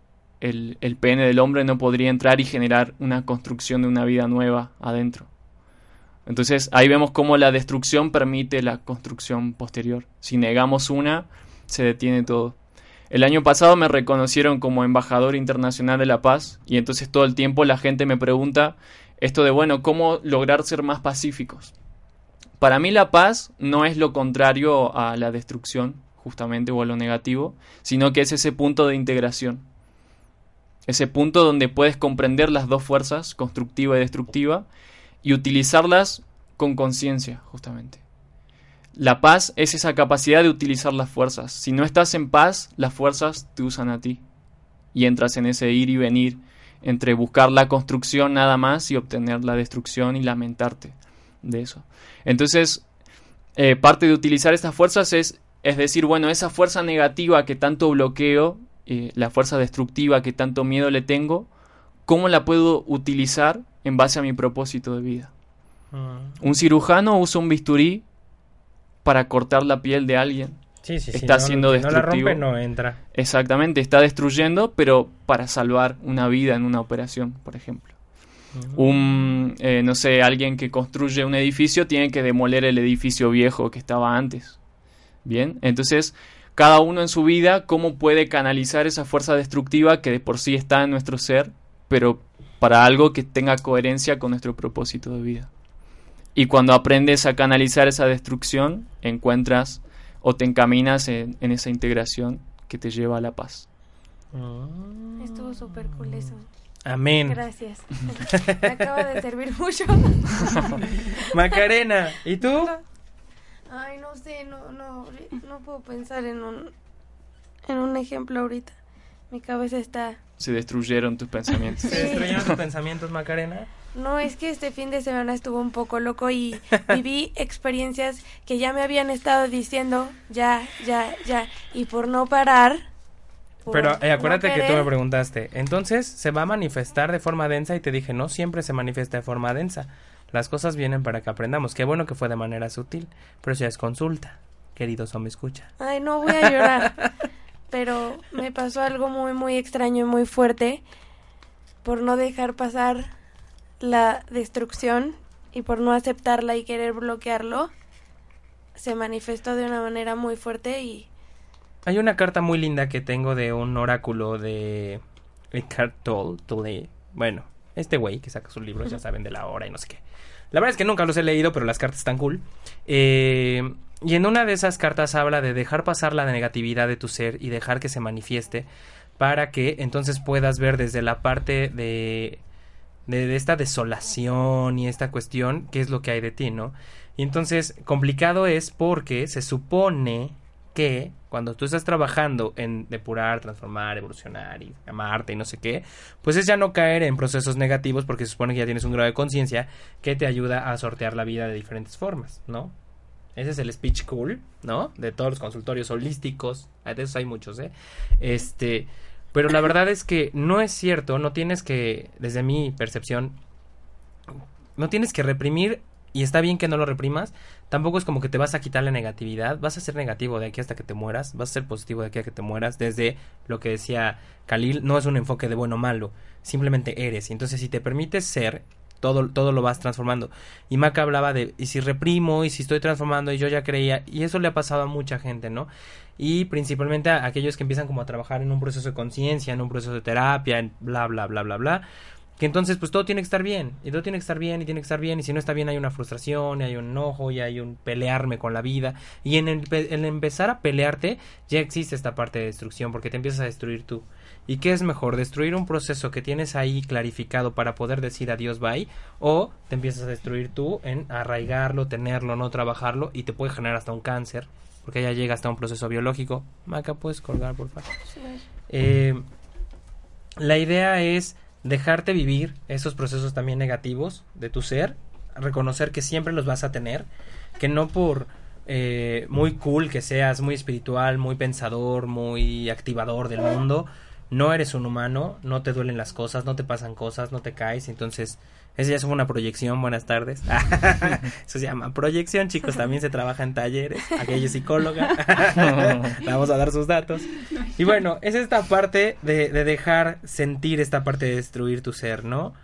el, el pene del hombre no podría entrar y generar una construcción de una vida nueva adentro. Entonces ahí vemos cómo la destrucción permite la construcción posterior. Si negamos una, se detiene todo. El año pasado me reconocieron como embajador internacional de la paz y entonces todo el tiempo la gente me pregunta esto de, bueno, ¿cómo lograr ser más pacíficos? Para mí la paz no es lo contrario a la destrucción, justamente, o a lo negativo, sino que es ese punto de integración. Ese punto donde puedes comprender las dos fuerzas, constructiva y destructiva, y utilizarlas con conciencia, justamente. La paz es esa capacidad de utilizar las fuerzas. Si no estás en paz, las fuerzas te usan a ti. Y entras en ese ir y venir entre buscar la construcción nada más y obtener la destrucción y lamentarte de eso. Entonces, eh, parte de utilizar estas fuerzas es, es decir, bueno, esa fuerza negativa que tanto bloqueo, eh, la fuerza destructiva que tanto miedo le tengo, ¿cómo la puedo utilizar en base a mi propósito de vida? Mm. Un cirujano usa un bisturí para cortar la piel de alguien. Sí, sí, sí, Está no- siendo si no la destructivo. rompe, no entra. Exactamente, está destruyendo, pero para salvar una vida en una operación, por ejemplo. Un, eh, no sé, alguien que construye un edificio tiene que demoler el edificio viejo que estaba antes. Bien, entonces cada uno en su vida, cómo puede canalizar esa fuerza destructiva que de por sí está en nuestro ser, pero para algo que tenga coherencia con nuestro propósito de vida. Y cuando aprendes a canalizar esa destrucción, encuentras o te encaminas en, en esa integración que te lleva a la paz. Mm. Estuvo súper cool eso. Amén. Gracias. Me acaba de servir mucho. Macarena, ¿y tú? Ay, no sé, no, no, no puedo pensar en un, en un ejemplo ahorita. Mi cabeza está... Se destruyeron tus pensamientos. ¿Se destruyeron tus pensamientos, Macarena? No, es que este fin de semana estuvo un poco loco y viví experiencias que ya me habían estado diciendo, ya, ya, ya, y por no parar... por Pero eh, no acuérdate que tú me preguntaste, entonces se va a manifestar de forma densa y te dije, no siempre se manifiesta de forma densa. Las cosas vienen para que aprendamos. Qué bueno que fue de manera sutil, pero ya es consulta. Querido me escucha. Ay, no voy a llorar. Pero me pasó algo muy, muy extraño y muy fuerte por no dejar pasar la destrucción y por no aceptarla y querer bloquearlo. Se manifestó de una manera muy fuerte y Hay una carta muy linda que tengo de un oráculo de Eckhart Tolle. Bueno, este güey que saca sus libros, ya saben, de la hora y no sé qué. La verdad es que nunca los he leído, pero las cartas están cool. Eh, y en una de esas cartas habla de dejar pasar la negatividad de tu ser y dejar que se manifieste para que entonces puedas ver desde la parte de, de, esta desolación y esta cuestión qué es lo que hay de ti, ¿no? Y entonces complicado es porque se supone que cuando tú estás trabajando en depurar, transformar, evolucionar y amarte y no sé qué, pues es ya no caer en procesos negativos porque se supone que ya tienes un grado de conciencia que te ayuda a sortear la vida de diferentes formas, ¿no? Ese es el speech cool, ¿no? De todos los consultorios holísticos, de esos hay muchos, ¿eh? Este, pero la verdad es que no es cierto, no tienes que, desde mi percepción, no tienes que reprimir y está bien que no lo reprimas. Tampoco es como que te vas a quitar la negatividad. Vas a ser negativo de aquí hasta que te mueras. Vas a ser positivo de aquí a que te mueras. Desde lo que decía Khalil, no es un enfoque de bueno o malo. Simplemente eres. Entonces, si te permites ser todo, todo lo vas transformando. Y Maca hablaba de, y si reprimo, y si estoy transformando, y yo ya creía, y eso le ha pasado a mucha gente, ¿no? Y principalmente a aquellos que empiezan como a trabajar en un proceso de conciencia, en un proceso de terapia, en bla, bla, bla, bla, bla. Que entonces, pues todo tiene que estar bien, y todo tiene que estar bien, y tiene que estar bien, y si no está bien hay una frustración, y hay un enojo, y hay un pelearme con la vida. Y en el, en empezar a pelearte, ya existe esta parte de destrucción, porque te empiezas a destruir tú. ¿Y qué es mejor? ¿Destruir un proceso que tienes ahí clarificado para poder decir adiós, bye? ¿O te empiezas a destruir tú en arraigarlo, tenerlo, no trabajarlo y te puede generar hasta un cáncer? Porque ya llega hasta un proceso biológico. Maca, ¿puedes colgar, por favor? Eh, la idea es dejarte vivir esos procesos también negativos de tu ser, reconocer que siempre los vas a tener, que no por eh, muy cool que seas, muy espiritual, muy pensador, muy activador del mundo, no eres un humano, no te duelen las cosas, no te pasan cosas, no te caes, entonces esa ya es una proyección, buenas tardes. Eso se llama proyección, chicos, también se trabaja en talleres, aquella psicóloga. Vamos a dar sus datos. Y bueno, es esta parte de, de dejar sentir esta parte de destruir tu ser, ¿no?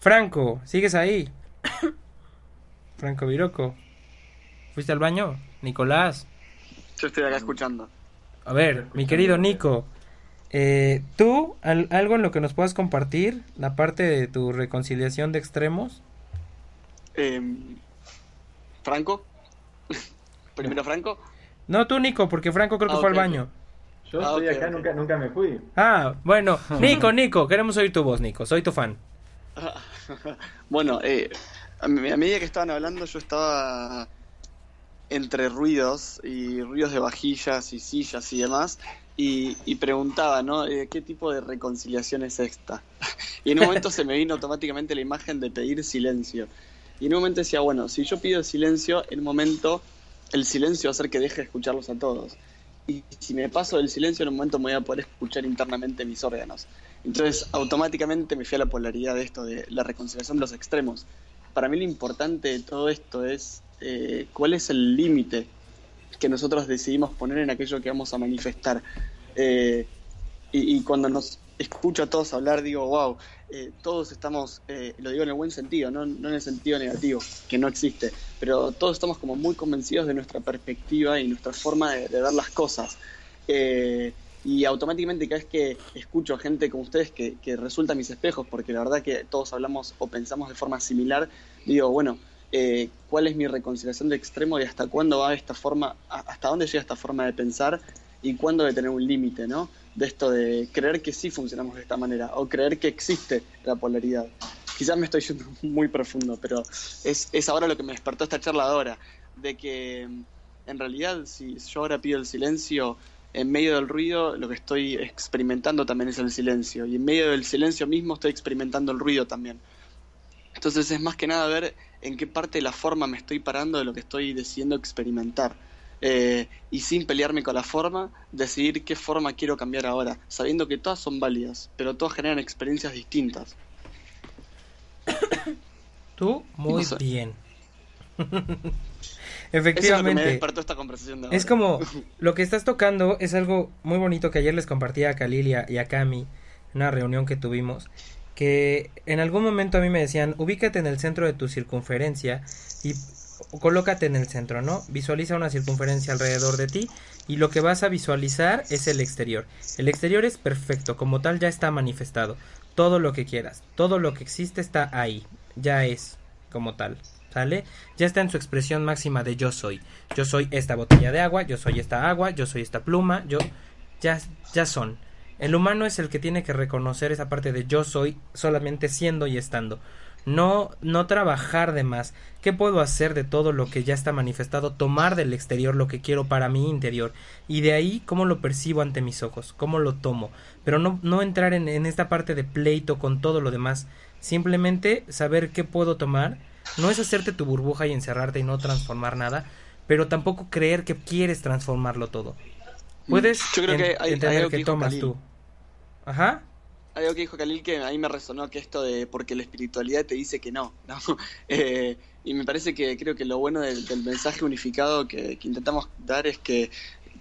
Franco, ¿sigues ahí? Franco Viroco. ¿Fuiste al baño? Nicolás. Yo estoy acá escuchando. A ver, mi querido Nico, eh, ¿Tú, algo en lo que nos puedas compartir, la parte de tu reconciliación de extremos? Em, Franco. Primero Franco. No, tú, Nico, porque Franco creo que Ah, fue al baño. Yo Ah, estoy acá. Nunca, nunca me fui. Ah, bueno, Nico, Nico, queremos oír tu voz, Nico. Soy tu fan. Bueno, eh, a medida que estaban hablando yo estaba entre ruidos y ruidos de vajillas y sillas y demás y, y preguntaba. Eh, ¿Qué tipo de reconciliación es esta? Y en un momento se me vino automáticamente la imagen de pedir silencio. Y en un momento decía, bueno, si yo pido silencio, en un momento el silencio va a hacer que deje de escucharlos a todos. Y si me paso del silencio, en un momento me voy a poder escuchar internamente mis órganos. Entonces, automáticamente me fui a la polaridad de esto, de la reconciliación de los extremos. Para mí lo importante de todo esto es eh, cuál es el límite que nosotros decidimos poner en aquello que vamos a manifestar. Eh, y, y cuando nos escucho a todos hablar, digo, wow, eh, todos estamos, eh, lo digo en el buen sentido, no, no en el sentido negativo, que no existe, pero todos estamos como muy convencidos de nuestra perspectiva y nuestra forma de, de ver las cosas. Eh, y automáticamente cada vez que escucho a gente como ustedes que, que resultan mis espejos, porque la verdad que todos hablamos o pensamos de forma similar, digo, bueno, eh, ¿cuál es mi reconciliación de extremo y hasta cuándo va esta forma, hasta dónde llega esta forma de pensar y cuándo debe tener un límite, ¿no? De esto de creer que sí funcionamos de esta manera o creer que existe la polaridad. Quizás me estoy yendo muy profundo, pero es, es ahora lo que me despertó esta charla de ahora, de que mm, en realidad si yo ahora pido el silencio, en medio del ruido lo que estoy experimentando también es el silencio y en medio del silencio mismo estoy experimentando el ruido también. Entonces es más que nada ver en qué parte de la forma me estoy parando de lo que estoy decidiendo experimentar. Eh, y sin pelearme con la forma, decidir qué forma quiero cambiar ahora, sabiendo que todas son válidas, pero todas generan experiencias distintas. Tú, muy No sé. bien. Eso es lo que me Efectivamente. despertó esta conversación de ahora. Es como lo que estás tocando es algo muy bonito que ayer les compartí a Khalil y a, y a Cami en una reunión que tuvimos. Que en algún momento a mí me decían, ubícate en el centro de tu circunferencia y colócate en el centro, ¿no? Visualiza una circunferencia alrededor de ti y lo que vas a visualizar es el exterior. El exterior es perfecto, como tal ya está manifestado. Todo lo que quieras, todo lo que existe está ahí, ya es como tal. ¿Sale? Ya está en su expresión máxima de yo soy. Yo soy esta botella de agua, yo soy esta agua, yo soy esta pluma, yo ya ya son. El humano es el que tiene que reconocer esa parte de yo soy solamente siendo y estando. No no trabajar de más. ¿Qué puedo hacer de todo lo que ya está manifestado? Tomar del exterior lo que quiero para mi interior y de ahí cómo lo percibo ante mis ojos, cómo lo tomo, pero no no entrar en, en esta parte de pleito con todo lo demás. Simplemente saber qué puedo tomar no es hacerte tu burbuja y encerrarte y no transformar nada, pero tampoco creer que quieres transformarlo todo. Puedes Yo creo que hay- hay entender algo que tomas tú. Ajá. Algo que dijo Khalil que a mí me resonó, que esto de porque la espiritualidad te dice que no, ¿no? Eh, y me parece que creo que lo bueno del, mensaje unificado que, intentamos dar es que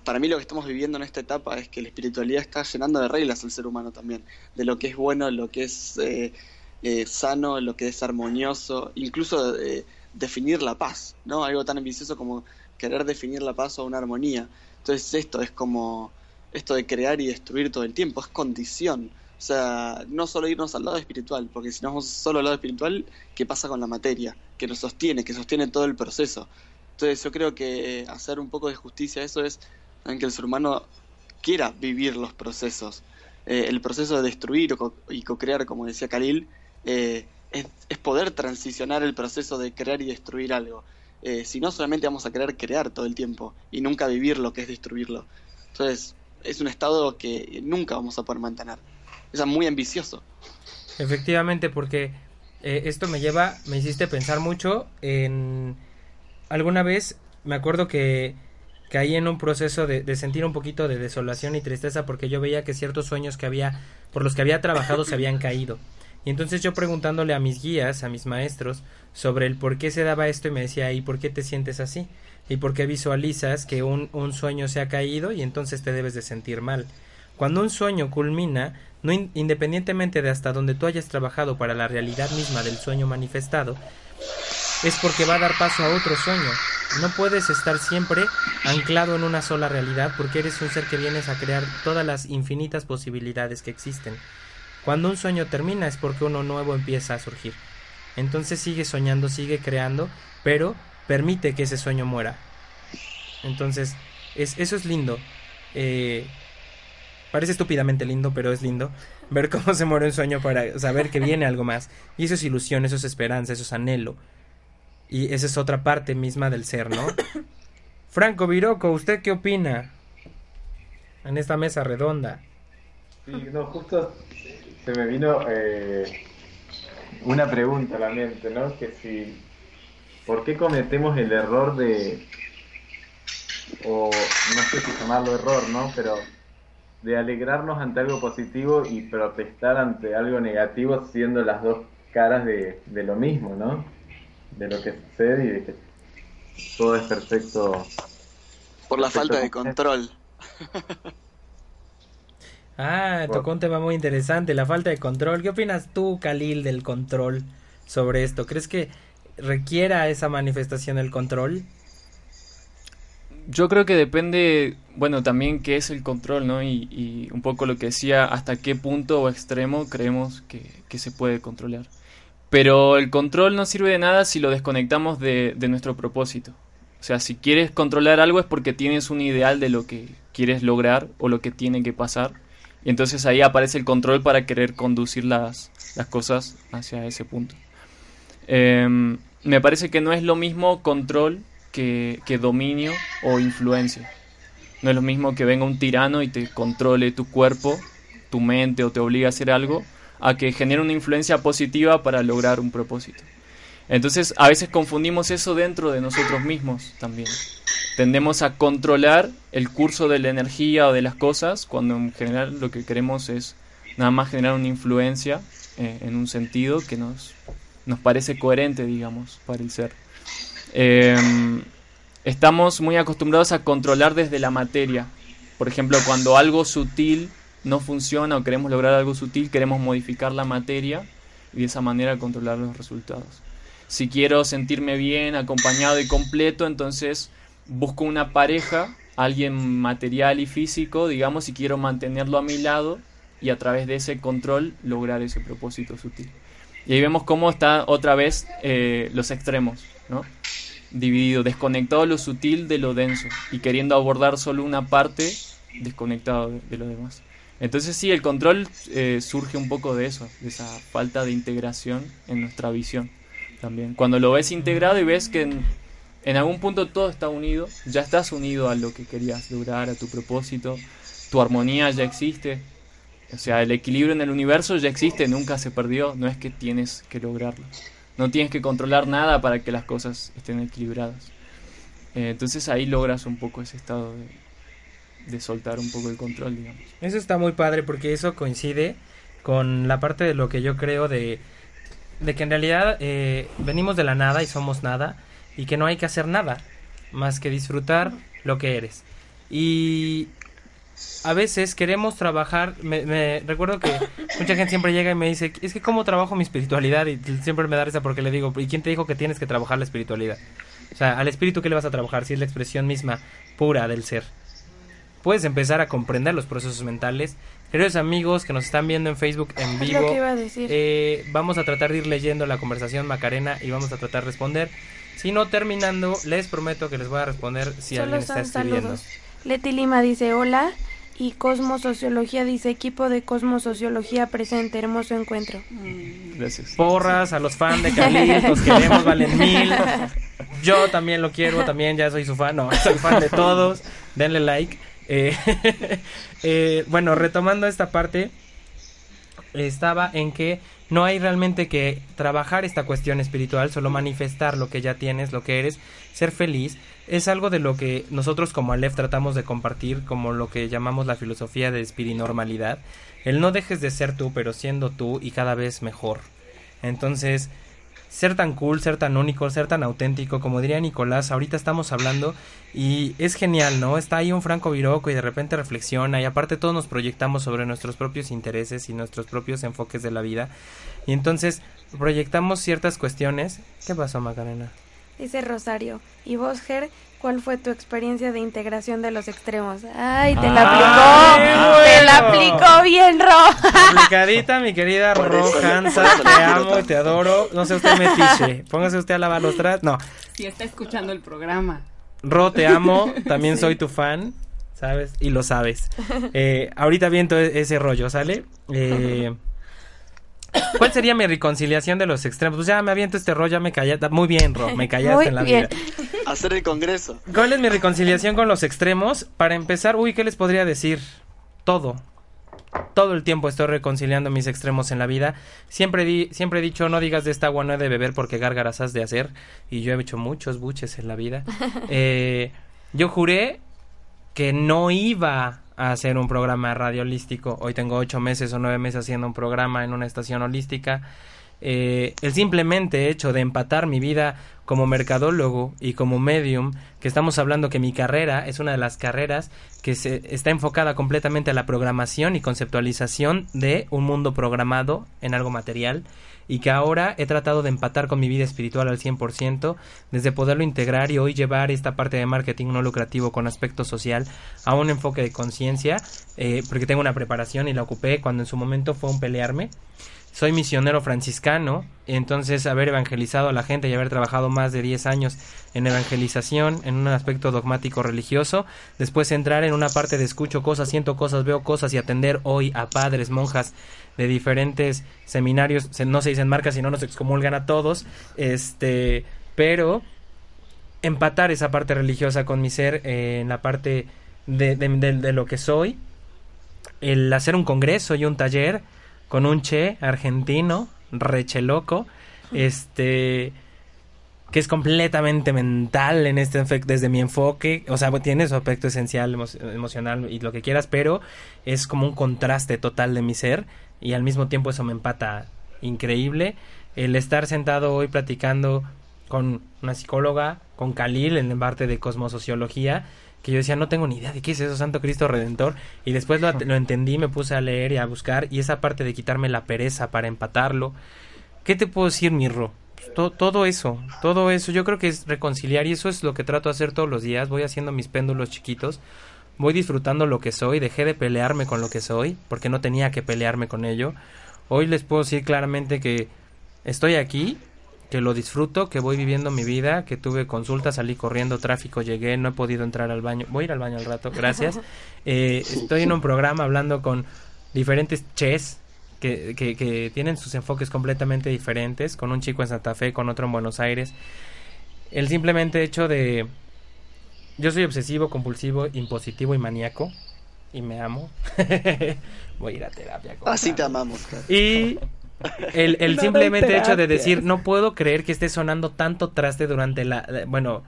para mí lo que estamos viviendo en esta etapa es que la espiritualidad está llenando de reglas al ser humano también, de lo que es bueno, lo que es eh, eh, sano, lo que es armonioso, incluso eh, definir la paz, ¿no? Algo tan ambicioso como querer definir la paz o una armonía. Entonces esto es como esto de crear y destruir todo el tiempo, es condición. O sea, no solo irnos al lado espiritual, porque si no vamos solo al lado espiritual, ¿qué pasa con la materia? Que nos sostiene, que sostiene todo el proceso. Entonces yo creo que hacer un poco de justicia a eso es que el ser humano quiera vivir los procesos. Eh, el proceso de destruir y co-crear, como decía Khalil, eh, es, poder transicionar el proceso de crear y destruir algo. Eh, si no, solamente vamos a querer crear todo el tiempo y nunca vivir lo que es destruirlo. Entonces, es un estado que nunca vamos a poder mantener. Es muy ambicioso. Efectivamente, porque esto me lleva, me hiciste pensar mucho en alguna vez me acuerdo que caí en un proceso de, sentir un poquito de desolación y tristeza porque yo veía que ciertos sueños que había, por los que había trabajado se habían caído. Y entonces yo preguntándole a mis guías, a mis maestros, sobre el por qué se daba esto y me decía, ¿y por qué te sientes así? ¿Y por qué visualizas que un, un sueño se ha caído y entonces te debes de sentir mal? Cuando un sueño culmina, no independientemente de hasta donde tú hayas trabajado para la realidad misma del sueño manifestado, es porque va a dar paso a otro sueño. No puedes estar siempre anclado en una sola realidad porque eres un ser que vienes a crear todas las infinitas posibilidades que existen. Cuando un sueño termina es porque uno nuevo empieza a surgir. Entonces sigue soñando, sigue creando, pero permite que ese sueño muera. Entonces, es, eso es lindo. Eh, parece estúpidamente lindo, pero es lindo. Ver cómo se muere un sueño para saber que viene algo más. Y eso es ilusión, eso es esperanza, eso es anhelo. Y esa es otra parte misma del ser, ¿no? Franco Viroco, ¿usted qué opina? En esta mesa redonda. Sí, no, justo se me vino eh, una pregunta a la mente, ¿no? Que si, ¿por qué cometemos el error de, o no sé si llamarlo error, ¿no? Pero de alegrarnos ante algo positivo y protestar ante algo negativo siendo las dos caras de, de lo mismo, ¿no? de lo que sucede y de que todo es perfecto. Por la falta de control. ah, tocó un tema muy interesante, la falta de control. ¿Qué opinas tú, Khalil, del control sobre esto? ¿Crees que requiera esa manifestación el control? Yo creo que depende, bueno, también qué es el control, ¿no? Y, un poco lo que decía, hasta qué punto o extremo creemos que se puede controlar. Pero el control no sirve de nada si lo desconectamos de, nuestro propósito. O sea, si quieres controlar algo es porque tienes un ideal de lo que quieres lograr o lo que tiene que pasar. Y entonces ahí aparece el control para querer conducir las, cosas hacia ese punto. Em, me parece que no es lo mismo control que, que dominio o influencia. No es lo mismo que venga un tirano y te controle tu cuerpo, tu mente o te obligue a hacer algo, a que genere una influencia positiva para lograr un propósito. Entonces, a veces confundimos eso dentro de nosotros mismos también. Tendemos a controlar el curso de la energía o de las cosas cuando en general lo que queremos es nada más generar una influencia eh, en un sentido que nos, nos parece coherente, digamos, para el ser. Em, estamos muy acostumbrados a controlar desde la materia. Por ejemplo, cuando algo sutil no funciona o queremos lograr algo sutil, queremos modificar la materia y de esa manera controlar los resultados. Si quiero sentirme bien, acompañado y completo, entonces busco una pareja, alguien material y físico, digamos, y quiero mantenerlo a mi lado y a través de ese control lograr ese propósito sutil. Y ahí vemos cómo está otra vez eh, los extremos, ¿no? Dividido, desconectado lo sutil de lo denso y queriendo abordar solo una parte desconectado de lo demás. Entonces sí, el control eh, surge un poco de eso, de esa falta de integración en nuestra visión también. Cuando lo ves integrado y ves que en, algún punto todo está unido, ya estás unido a lo que querías lograr, a tu propósito, tu armonía ya existe. O sea, el equilibrio en el universo ya existe, nunca se perdió, no es que tienes que lograrlo. No tienes que controlar nada para que las cosas estén equilibradas. Eh, entonces ahí logras un poco ese estado de, soltar un poco el control, digamos. Eso está muy padre porque eso coincide con la parte de lo que yo creo de, de que en realidad eh, venimos de la nada y somos nada y que no hay que hacer nada más que disfrutar lo que eres. Y a veces queremos trabajar, me, me- recuerdo que mucha gente siempre llega y me dice, es que cómo trabajo mi espiritualidad y siempre me da risa porque le digo, ¿y quién te dijo que tienes que trabajar la espiritualidad? O sea, al espíritu ¿qué le vas a trabajar si es la expresión misma pura del ser? Puedes empezar a comprender los procesos mentales. Queridos amigos que nos están viendo en Facebook en vivo, lo que iba a decir. eh, vamos a tratar de ir leyendo la conversación Macarena y vamos a tratar de responder. Si no, terminando, les prometo que les voy a responder si Solo alguien está escribiendo. saludos. Leti Lima dice hola y Cosmosociología dice equipo de Cosmosociología presente, hermoso encuentro. Gracias. Porras a los fans de Khalil, los queremos, valen mil. Yo también lo quiero, también ya soy su fan, no, soy fan de todos. Denle like. Eh, eh, bueno, retomando esta parte, estaba en que no hay realmente que trabajar esta cuestión espiritual, solo manifestar lo que ya tienes, lo que eres, ser feliz. Es algo de lo que nosotros como Aleph tratamos de compartir, como lo que llamamos la filosofía de espirinormalidad. El no dejes de ser tú, pero siendo tú y cada vez mejor. Entonces, ser tan cool, ser tan único, ser tan auténtico, como diría Nicolás, ahorita estamos hablando y es genial, ¿no? Está ahí un Franco Viroco y de repente reflexiona y aparte todos nos proyectamos sobre nuestros propios intereses y nuestros propios enfoques de la vida y entonces proyectamos ciertas cuestiones. ¿Qué pasó, Macarena? Dice Rosario. ¿Y vos, Ger, cuál fue tu experiencia de integración de los extremos? Ay, te la Ah, aplicó. Te la aplicó bien, Ro. Aplicadita, mi querida eso la te amo y te adoro. No sé usted metiche, póngase usted a lavar los trastes. No, Si está escuchando el programa. Ro, te amo, también soy tu fan, ¿sabes? Y lo sabes. Eh, ahorita viento e- ese rollo, ¿sale? Eh, ¿Cuál sería mi reconciliación de los extremos? Pues ya me aviento este rollo, ya me callaste. Muy bien, Ro, me callaste Muy en la bien. vida. Hacer el congreso. ¿Cuál es mi reconciliación con los extremos? Para empezar, uy, ¿qué les podría decir? Todo. Todo el tiempo estoy reconciliando mis extremos en la vida. Siempre, di- siempre he dicho, no digas de esta agua no he de beber porque gárgaras has de hacer. Y yo he hecho muchos buches en la vida. Eh, yo juré que no iba a hacer un programa radio holístico. Hoy tengo ocho meses o nueve meses haciendo un programa en una estación holística. Eh, el simplemente hecho de empatar mi vida como mercadólogo y como medium, que estamos hablando que mi carrera es una de las carreras que se está enfocada completamente a la programación y conceptualización de un mundo programado en algo material y que ahora he tratado de empatar con mi vida espiritual al 100%, desde poderlo integrar y hoy llevar esta parte de marketing no lucrativo con aspecto social a un enfoque de conciencia, eh, porque tengo una preparación y la ocupé cuando en su momento fue un pelearme. Soy misionero franciscano, entonces haber evangelizado a la gente y haber trabajado más de 10 años en evangelización, en un aspecto dogmático religioso, después entrar en una parte de escucho cosas, siento cosas, veo cosas y atender hoy a padres, monjas de diferentes seminarios, se- no se dicen marcas si no nos excomulgan a todos, este, pero empatar esa parte religiosa con mi ser eh, en la parte de- de lo que soy, el hacer un congreso y un taller con un che argentino, reche loco, este que es completamente mental en este desde mi enfoque, o sea, tiene su aspecto esencial emo- emocional y lo que quieras, pero es como un contraste total de mi ser y al mismo tiempo eso me empata increíble. El estar sentado hoy platicando con una psicóloga, con Khalil en la parte de cosmosociología, que yo decía, no tengo ni idea de qué es eso, Santo Cristo Redentor, y después lo, lo entendí, me puse a leer y a buscar, y esa parte de quitarme la pereza para empatarlo. ¿Qué te puedo decir, Mirro? Pues, to- todo eso, todo eso, yo creo que es reconciliar, y eso es lo que trato de hacer todos los días, voy haciendo mis péndulos chiquitos, voy disfrutando lo que soy, dejé de pelearme con lo que soy, porque no tenía que pelearme con ello. Hoy les puedo decir claramente que estoy aquí, que lo disfruto, que voy viviendo mi vida, que tuve consultas, salí corriendo, tráfico, llegué, no he podido entrar al baño, voy a ir al baño al rato, gracias. Eh, estoy en un programa hablando con diferentes ches que, que, que tienen sus enfoques completamente diferentes, con un chico en Santa Fe, con otro en Buenos Aires. El simplemente hecho de... Yo soy obsesivo, compulsivo, impositivo y maníaco. Y me amo. Voy a ir a terapia. Así te compadre. amamos. cara. Y el, el No simplemente hecho de decir, no puedo creer que esté sonando tanto traste durante la... la- bueno,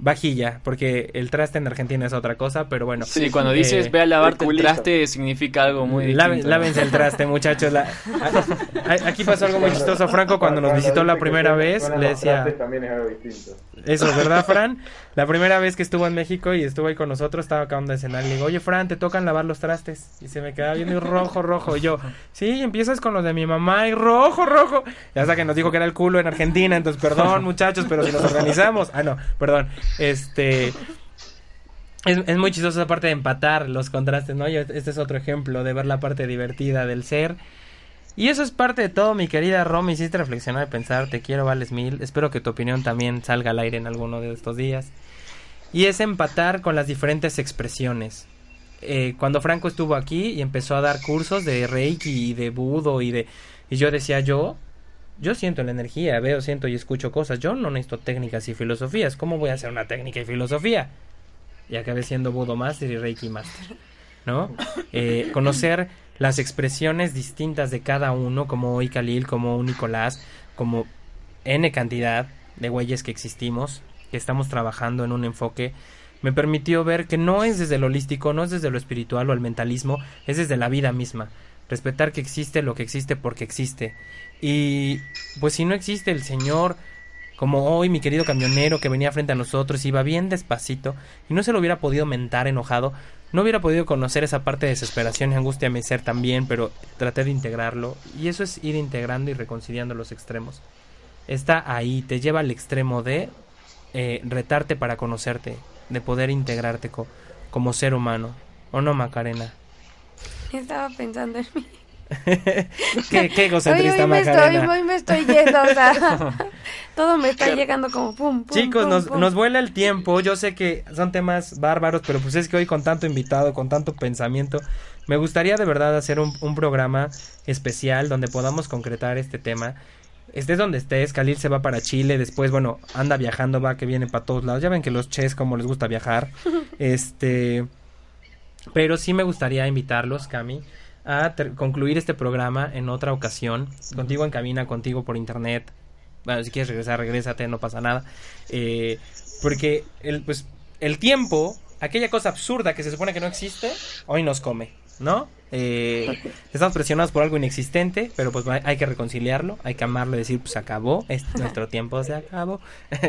vajilla, porque el traste en Argentina es otra cosa, pero bueno. Sí, cuando dices eh, ve a lavarte el traste significa algo muy Lave- distinto. lávense el traste, muchachos. La- a- aquí pasó algo muy chistoso. Franco, cuando nos visitó la primera vez, le decía... También es algo distinto. Eso, ¿verdad, Fran? La primera vez que estuvo en México y estuvo ahí con nosotros, estaba acabando de cenar. Le digo, oye, Fran, te tocan lavar los trastes. Y se me quedaba viendo y rojo, rojo. Y yo, sí, empiezas con los de mi mamá y rojo, rojo. Y hasta que nos dijo que era el culo en Argentina. Entonces, perdón, muchachos, pero si nos organizamos. Ah, no, perdón. Este. Es, es muy chistoso esa parte de empatar los contrastes, ¿no? Y este es otro ejemplo de ver la parte divertida del ser. Y eso es parte de todo, mi querida Rom. Me hiciste reflexionar y pensar, te quiero, vales mil. Espero que tu opinión también salga al aire en alguno de estos días. Y es empatar con las diferentes expresiones. Eh, cuando Franco estuvo aquí y empezó a dar cursos de Reiki y de Budo y de... Y yo decía, yo, yo siento la energía, veo, siento y escucho cosas. Yo no necesito técnicas y filosofías. ¿Cómo voy a hacer una técnica y filosofía? Y acabé siendo Budo Master y Reiki Master. ¿No? Eh, conocer las expresiones distintas de cada uno, como hoy Khalil, como un Nicolás, como N cantidad de güeyes que existimos, que estamos trabajando en un enfoque, me permitió ver que no es desde lo holístico, no es desde lo espiritual o el mentalismo, es desde la vida misma. Respetar que existe lo que existe porque existe. Y pues si no existe el Señor, como hoy mi querido camionero que venía frente a nosotros, iba bien despacito y no se lo hubiera podido mentar enojado, no hubiera podido conocer esa parte de desesperación y angustia a mi ser también, pero traté de integrarlo. Y eso es ir integrando y reconciliando los extremos. Está ahí, te lleva al extremo de eh, retarte para conocerte, de poder integrarte co- como ser humano. ¿O no, Macarena? Estaba pensando en mí. ¿Qué, qué Hoy, egocentrista, hoy me estoy, Macarena? hoy me estoy yendo, o sea, todo me está llegando como pum, pum. Chicos, pum, nos, pum. nos vuela el tiempo. Yo sé que son temas bárbaros, pero pues es que hoy con tanto invitado, con tanto pensamiento, me gustaría de verdad hacer un, un programa especial donde podamos concretar este tema. Estés donde estés, Khalil se va para Chile, después, bueno, anda viajando, va que viene para todos lados. Ya ven que los ches como les gusta viajar. este, pero sí me gustaría invitarlos, Cami, a concluir este programa en otra ocasión, contigo en cabina, contigo por internet. Bueno, si quieres regresar, regrésate, no pasa nada. Eh, porque el, pues, el tiempo, aquella cosa absurda que se supone que no existe, hoy nos come, ¿no? Eh, estamos presionados por algo inexistente, pero pues hay, que reconciliarlo, hay que amarlo y decir, pues acabó, es, nuestro tiempo se acabó.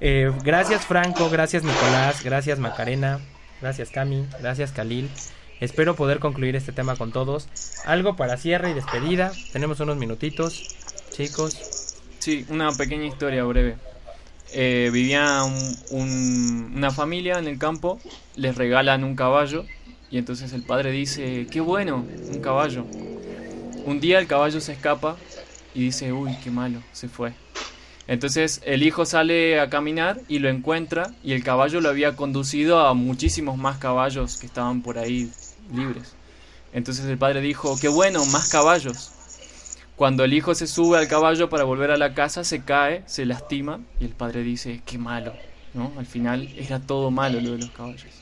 Eh, gracias Franco, gracias Nicolás, gracias Macarena, gracias Cami, gracias Khalil. Espero poder concluir este tema con todos. Algo para cierre y despedida. Tenemos unos minutitos, chicos. Sí, una pequeña historia breve. Eh, vivía un- un- una familia en el campo, les regalan un caballo y entonces el padre dice, qué bueno, un caballo. Un día el caballo se escapa y dice, uy, qué malo, se fue. Entonces el hijo sale a caminar y lo encuentra y el caballo lo había conducido a muchísimos más caballos que estaban por ahí libres. Entonces el padre dijo, qué bueno, más caballos. Cuando el hijo se sube al caballo para volver a la casa, se cae, se lastima y el padre dice, qué malo, ¿no? Al final era todo malo lo de los caballos.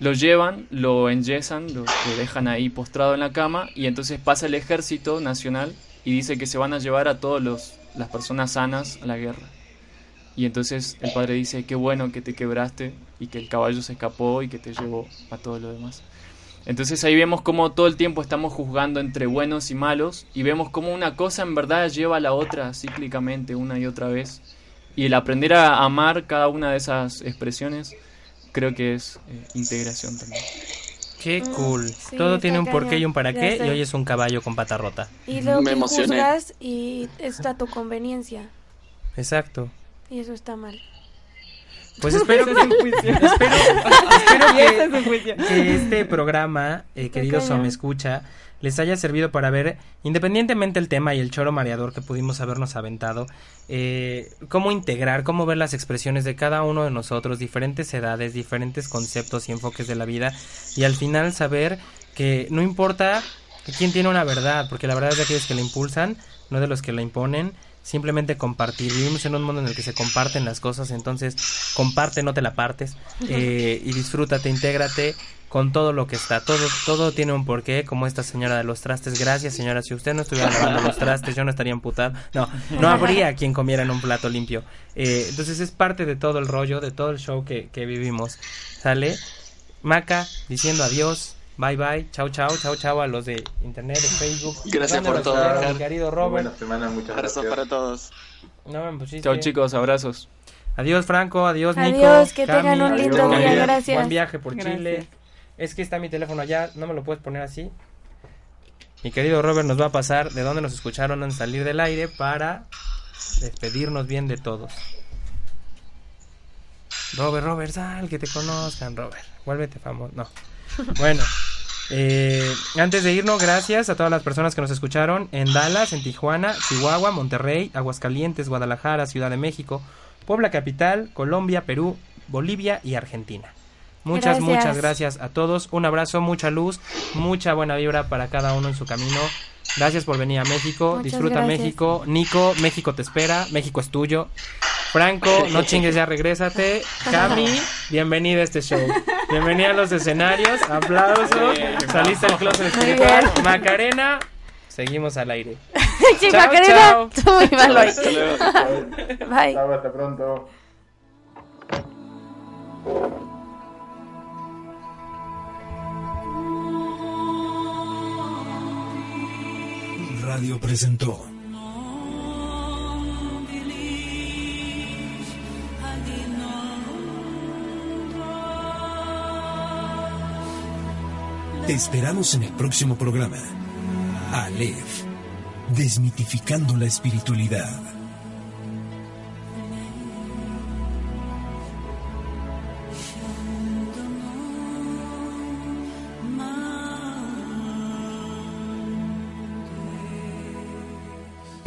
Lo llevan, lo enyesan, lo, dejan ahí postrado en la cama y entonces pasa el ejército nacional y dice que se van a llevar a todas las personas sanas a la guerra. Y entonces el padre dice, qué bueno que te quebraste y que el caballo se escapó y que te llevó a todo lo demás. Entonces ahí vemos cómo todo el tiempo estamos juzgando entre buenos y malos y vemos cómo una cosa en verdad lleva a la otra cíclicamente una y otra vez. Y el aprender a amar cada una de esas expresiones creo que es eh, integración también. Qué Mm, cool. sí, Todo tiene un porqué y un para qué y hoy es un caballo con pata rota. Y luego Me emocioné. juzgas y está a tu conveniencia. Exacto. Y eso está mal. Pues espero que, espero, espero que, que este programa, eh, queridos cañón. me escucha, les haya servido para ver, independientemente el tema y el choro mareador que pudimos habernos aventado, eh, cómo integrar, cómo ver las expresiones de cada uno de nosotros, diferentes edades, diferentes conceptos y enfoques de la vida, y al final saber que no importa quién tiene una verdad, porque la verdad es de aquellos que la impulsan, no de los que la imponen, simplemente compartir. Vivimos en un mundo en el que se comparten las cosas, entonces comparte, no te la partes eh, y disfrútate, intégrate con todo lo que está. Todo, todo tiene un porqué, como esta señora de los trastes. Gracias, señora. Si usted no estuviera lavando los trastes, yo no estaría emputado. No, no habría quien comiera en un plato limpio. Eh, entonces es parte de todo el rollo, de todo el show que, que vivimos. ¿Sale? Maca diciendo adiós. Bye bye, chao chao, chao chao a los de internet, de Facebook. Gracias por todo, Mi querido Robert. buena semana, muchas Abrazos gracias. para todos. No me pusiste. Chao chicos, abrazos. Adiós Franco, adiós Nico. Adiós, que Cami, tengan un lindo adiós, día, gracias. Buen viaje por Gracias. Chile. Es que está mi teléfono allá, no me lo puedes poner así. Mi querido Robert nos va a pasar de dónde nos escucharon en salir del aire para despedirnos bien de todos. Robert, Robert, sal, que te conozcan, Robert. Vuélvete famoso. No. Bueno, eh, antes de irnos, gracias a todas las personas que nos escucharon en Dallas, en Tijuana, Chihuahua, Monterrey, Aguascalientes, Guadalajara, Ciudad de México, Puebla Capital, Colombia, Perú, Bolivia y Argentina. Muchas, Gracias. muchas gracias a todos. Un abrazo, mucha luz, mucha buena vibra para cada uno en su camino. Gracias por venir a México. Muchas Disfruta gracias. México. Nico, México te espera. México es tuyo. Franco, no chingues ya, regrésate. Cami, bienvenida a este show. Bienvenida a los escenarios. Aplausos. Saliste del closet espiritual. Macarena, seguimos al aire. Chica, Chao, chao. tú muy malo. Bye. Chao, hasta pronto. Radio presentó Te esperamos en el próximo programa. Aleph, desmitificando la espiritualidad.